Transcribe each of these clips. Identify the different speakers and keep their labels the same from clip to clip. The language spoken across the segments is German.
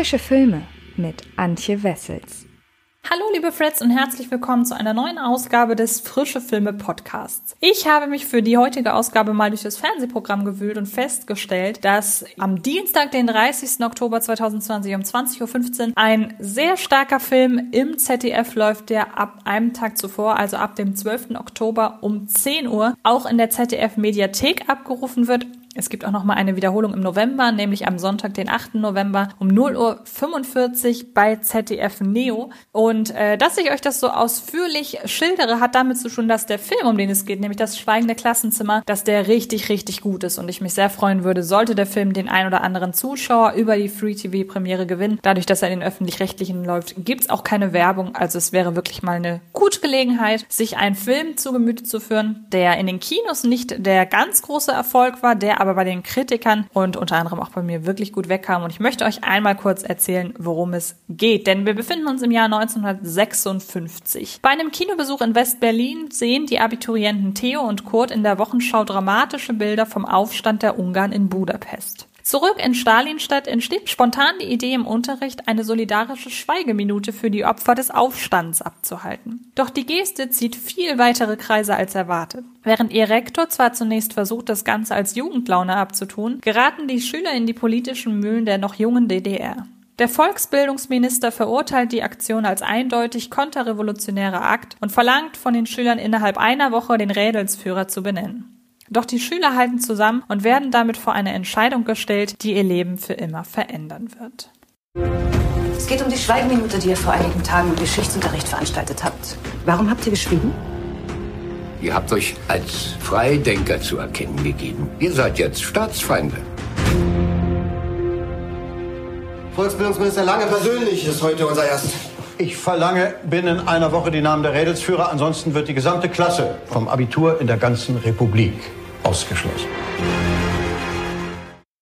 Speaker 1: Frische Filme mit Antje Wessels.
Speaker 2: Hallo liebe Freds und herzlich willkommen zu einer neuen Ausgabe des Frische Filme Podcasts. Ich habe mich für die heutige Ausgabe mal durch das Fernsehprogramm gewühlt und festgestellt, dass am Dienstag, den 30. Oktober 2020 um 20.15 Uhr ein sehr starker Film im ZDF läuft, der ab einem Tag zuvor, also ab dem 12. Oktober um 10 Uhr, auch in der ZDF Mediathek abgerufen wird es gibt auch noch mal eine Wiederholung im November, nämlich am Sonntag, den 8. November um 0 Uhr 45 bei ZDF Neo. Und äh, dass ich euch das so ausführlich schildere, hat damit zu tun, dass der Film, um den es geht, nämlich das Schweigende Klassenzimmer, dass der richtig, richtig gut ist und ich mich sehr freuen würde, sollte der Film den ein oder anderen Zuschauer über die Free TV Premiere gewinnen. Dadurch, dass er in den öffentlich-rechtlichen läuft, gibt's auch keine Werbung. Also es wäre wirklich mal eine gute Gelegenheit, sich einen Film zu Gemüte zu führen, der in den Kinos nicht der ganz große Erfolg war, der aber bei den Kritikern und unter anderem auch bei mir wirklich gut wegkam. Und ich möchte euch einmal kurz erzählen, worum es geht. Denn wir befinden uns im Jahr 1956. Bei einem Kinobesuch in West-Berlin sehen die Abiturienten Theo und Kurt in der Wochenschau dramatische Bilder vom Aufstand der Ungarn in Budapest. Zurück in Stalinstadt entsteht spontan die Idee im Unterricht, eine solidarische Schweigeminute für die Opfer des Aufstands abzuhalten. Doch die Geste zieht viel weitere Kreise als erwartet. Während ihr Rektor zwar zunächst versucht, das Ganze als Jugendlaune abzutun, geraten die Schüler in die politischen Mühlen der noch jungen DDR. Der Volksbildungsminister verurteilt die Aktion als eindeutig konterrevolutionärer Akt und verlangt von den Schülern innerhalb einer Woche den Rädelsführer zu benennen. Doch die Schüler halten zusammen und werden damit vor eine Entscheidung gestellt, die ihr Leben für immer verändern wird.
Speaker 3: Es geht um die Schweigeminute, die ihr vor einigen Tagen im Geschichtsunterricht veranstaltet habt. Warum habt ihr geschwiegen?
Speaker 4: Ihr habt euch als Freidenker zu erkennen gegeben. Ihr seid jetzt Staatsfeinde.
Speaker 5: Volksbildungsminister Lange persönlich ist heute unser Erst.
Speaker 6: Ich verlange binnen einer Woche die Namen der Rädelsführer, ansonsten wird die gesamte Klasse vom Abitur in der ganzen Republik ausgeschlossen.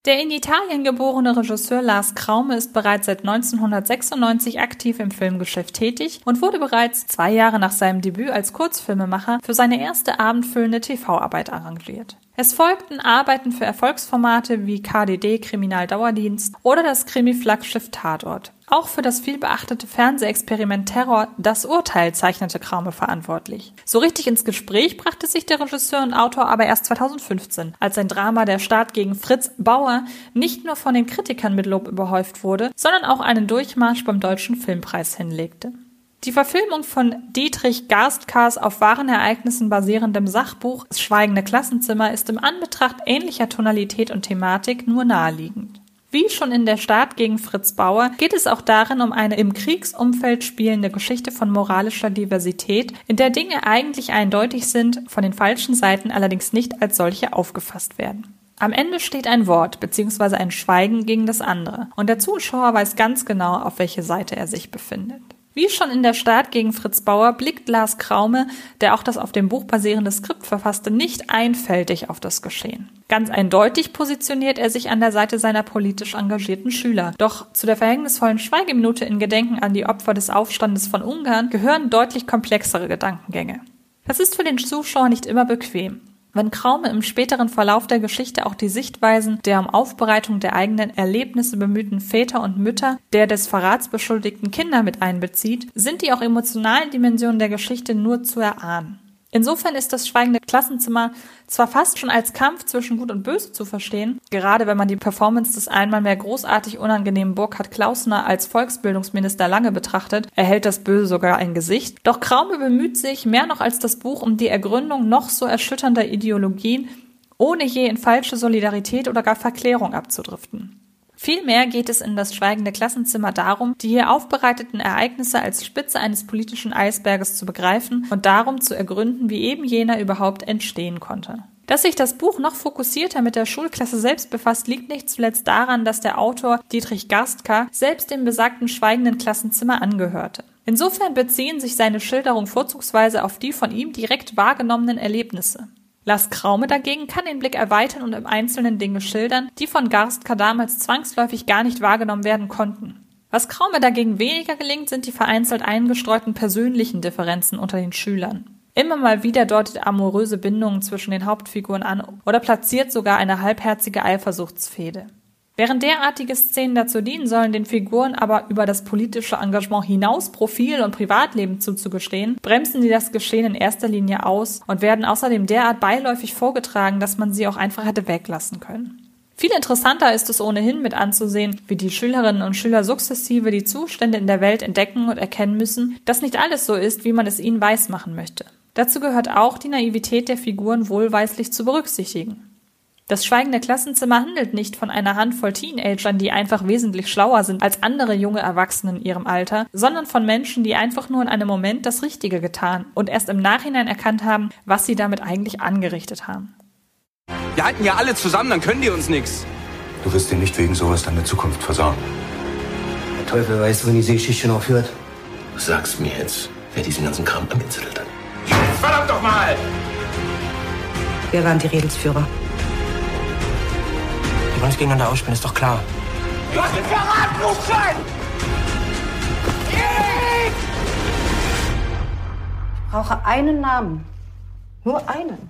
Speaker 2: Der in Italien geborene Regisseur Lars Kraume ist bereits seit 1996 aktiv im Filmgeschäft tätig und wurde bereits zwei Jahre nach seinem Debüt als Kurzfilmemacher für seine erste abendfüllende TV-Arbeit arrangiert. Es folgten Arbeiten für Erfolgsformate wie KDD Kriminaldauerdienst oder das Krimi-Flaggschiff Tatort. Auch für das vielbeachtete Fernsehexperiment Terror Das Urteil zeichnete Kraume verantwortlich. So richtig ins Gespräch brachte sich der Regisseur und Autor aber erst 2015, als sein Drama Der Staat gegen Fritz Bauer nicht nur von den Kritikern mit Lob überhäuft wurde, sondern auch einen Durchmarsch beim Deutschen Filmpreis hinlegte. Die Verfilmung von Dietrich Garstkars auf wahren Ereignissen basierendem Sachbuch Das Schweigende Klassenzimmer ist im Anbetracht ähnlicher Tonalität und Thematik nur naheliegend. Wie schon in der Staat gegen Fritz Bauer geht es auch darin um eine im Kriegsumfeld spielende Geschichte von moralischer Diversität, in der Dinge eigentlich eindeutig sind, von den falschen Seiten allerdings nicht als solche aufgefasst werden. Am Ende steht ein Wort bzw. ein Schweigen gegen das andere und der Zuschauer weiß ganz genau, auf welche Seite er sich befindet. Wie schon in der Start gegen Fritz Bauer blickt Lars Kraume, der auch das auf dem Buch basierende Skript verfasste, nicht einfältig auf das Geschehen. Ganz eindeutig positioniert er sich an der Seite seiner politisch engagierten Schüler. Doch zu der verhängnisvollen Schweigeminute in Gedenken an die Opfer des Aufstandes von Ungarn gehören deutlich komplexere Gedankengänge. Das ist für den Zuschauer nicht immer bequem. Wenn Kraume im späteren Verlauf der Geschichte auch die Sichtweisen der um Aufbereitung der eigenen Erlebnisse bemühten Väter und Mütter der des Verrats beschuldigten Kinder mit einbezieht, sind die auch emotionalen Dimensionen der Geschichte nur zu erahnen. Insofern ist das schweigende Klassenzimmer zwar fast schon als Kampf zwischen Gut und Böse zu verstehen, gerade wenn man die Performance des einmal mehr großartig unangenehmen Burkhard Klausner als Volksbildungsminister lange betrachtet, erhält das Böse sogar ein Gesicht. Doch Kraume bemüht sich mehr noch als das Buch um die Ergründung noch so erschütternder Ideologien, ohne je in falsche Solidarität oder gar Verklärung abzudriften. Vielmehr geht es in das schweigende Klassenzimmer darum, die hier aufbereiteten Ereignisse als Spitze eines politischen Eisberges zu begreifen und darum zu ergründen, wie eben jener überhaupt entstehen konnte. Dass sich das Buch noch fokussierter mit der Schulklasse selbst befasst, liegt nicht zuletzt daran, dass der Autor Dietrich Garstka selbst dem besagten schweigenden Klassenzimmer angehörte. Insofern beziehen sich seine Schilderungen vorzugsweise auf die von ihm direkt wahrgenommenen Erlebnisse. Lars Kraume dagegen kann den Blick erweitern und im Einzelnen Dinge schildern, die von Garstka damals zwangsläufig gar nicht wahrgenommen werden konnten. Was Kraume dagegen weniger gelingt, sind die vereinzelt eingestreuten persönlichen Differenzen unter den Schülern. Immer mal wieder deutet amoröse Bindungen zwischen den Hauptfiguren an oder platziert sogar eine halbherzige Eifersuchtsfehde. Während derartige Szenen dazu dienen sollen, den Figuren aber über das politische Engagement hinaus Profil und Privatleben zuzugestehen, bremsen sie das Geschehen in erster Linie aus und werden außerdem derart beiläufig vorgetragen, dass man sie auch einfach hätte weglassen können. Viel interessanter ist es ohnehin mit anzusehen, wie die Schülerinnen und Schüler sukzessive die Zustände in der Welt entdecken und erkennen müssen, dass nicht alles so ist, wie man es ihnen weismachen möchte. Dazu gehört auch die Naivität der Figuren wohlweislich zu berücksichtigen. Das schweigende Klassenzimmer handelt nicht von einer Handvoll Teenagern, die einfach wesentlich schlauer sind als andere junge Erwachsene in ihrem Alter, sondern von Menschen, die einfach nur in einem Moment das Richtige getan und erst im Nachhinein erkannt haben, was sie damit eigentlich angerichtet haben.
Speaker 7: Wir halten ja alle zusammen, dann können die uns nichts.
Speaker 8: Du wirst dir nicht wegen sowas deine Zukunft versauen.
Speaker 5: Der Teufel weiß, wo diese Geschichte noch führt.
Speaker 4: Du sagst mir jetzt, wer diesen ganzen Kram angezettelt hat.
Speaker 7: Verdammt doch mal!
Speaker 3: Wir waren die Redelsführer.
Speaker 5: Die wollen uns gegeneinander ausspielen, ist doch klar.
Speaker 7: Du hast den verraten, Rufschein!
Speaker 3: Ich brauche einen Namen. Nur einen.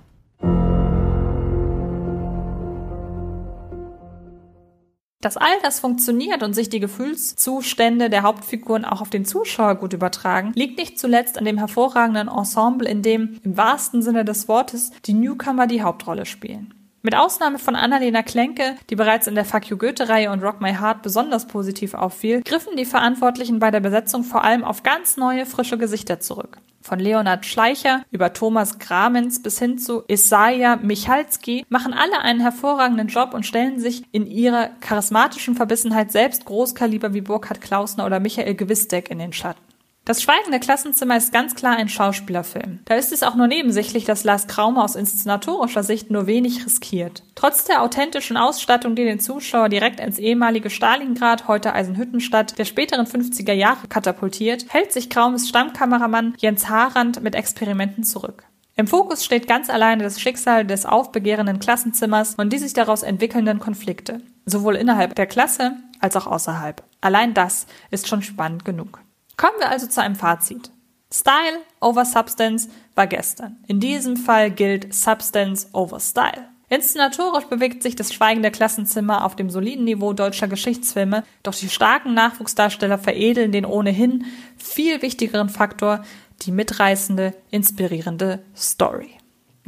Speaker 2: Dass all das funktioniert und sich die Gefühlszustände der Hauptfiguren auch auf den Zuschauer gut übertragen, liegt nicht zuletzt an dem hervorragenden Ensemble, in dem im wahrsten Sinne des Wortes die Newcomer die Hauptrolle spielen. Mit Ausnahme von Annalena Klenke, die bereits in der Fuck You Goethe-Reihe und Rock My Heart besonders positiv auffiel, griffen die Verantwortlichen bei der Besetzung vor allem auf ganz neue, frische Gesichter zurück. Von Leonhard Schleicher über Thomas Gramens bis hin zu Isaiah Michalski machen alle einen hervorragenden Job und stellen sich in ihrer charismatischen Verbissenheit selbst Großkaliber wie Burkhard Klausner oder Michael Gewisdeck in den Schatten. Das Schweigende Klassenzimmer ist ganz klar ein Schauspielerfilm. Da ist es auch nur nebensächlich, dass Lars Kraume aus inszenatorischer Sicht nur wenig riskiert. Trotz der authentischen Ausstattung, die den Zuschauer direkt ins ehemalige Stalingrad, heute Eisenhüttenstadt, der späteren 50er Jahre katapultiert, hält sich Kraumes Stammkameramann Jens Harand mit Experimenten zurück. Im Fokus steht ganz alleine das Schicksal des aufbegehrenden Klassenzimmers und die sich daraus entwickelnden Konflikte, sowohl innerhalb der Klasse als auch außerhalb. Allein das ist schon spannend genug. Kommen wir also zu einem Fazit. Style over Substance war gestern. In diesem Fall gilt Substance over Style. Inszenatorisch bewegt sich das Schweigen der Klassenzimmer auf dem soliden Niveau deutscher Geschichtsfilme, doch die starken Nachwuchsdarsteller veredeln den ohnehin viel wichtigeren Faktor, die mitreißende, inspirierende Story.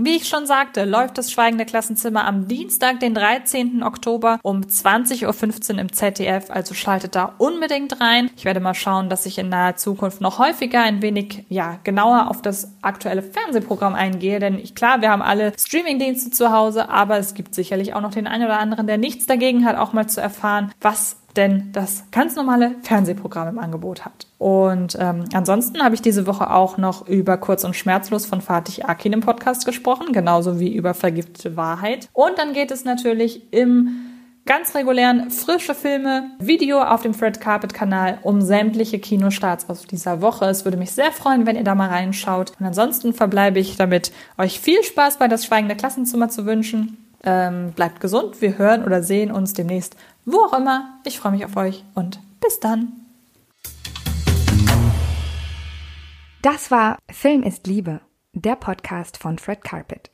Speaker 2: Wie ich schon sagte, läuft das Schweigende Klassenzimmer am Dienstag, den 13. Oktober um 20.15 Uhr im ZDF, also schaltet da unbedingt rein. Ich werde mal schauen, dass ich in naher Zukunft noch häufiger ein wenig, ja, genauer auf das aktuelle Fernsehprogramm eingehe, denn ich, klar, wir haben alle Streamingdienste zu Hause, aber es gibt sicherlich auch noch den einen oder anderen, der nichts dagegen hat, auch mal zu erfahren, was denn das ganz normale Fernsehprogramm im Angebot hat. Und ähm, ansonsten habe ich diese Woche auch noch über Kurz und Schmerzlos von Fatih Akin im Podcast gesprochen, genauso wie über Vergiftete Wahrheit. Und dann geht es natürlich im ganz regulären frische Filme Video auf dem Fred Carpet Kanal um sämtliche Kinostarts aus dieser Woche. Es würde mich sehr freuen, wenn ihr da mal reinschaut. Und ansonsten verbleibe ich damit, euch viel Spaß bei das Schweigende Klassenzimmer zu wünschen. Ähm, bleibt gesund. Wir hören oder sehen uns demnächst wo auch immer. Ich freue mich auf euch und bis dann.
Speaker 1: Das war Film ist Liebe, der Podcast von Fred Carpet.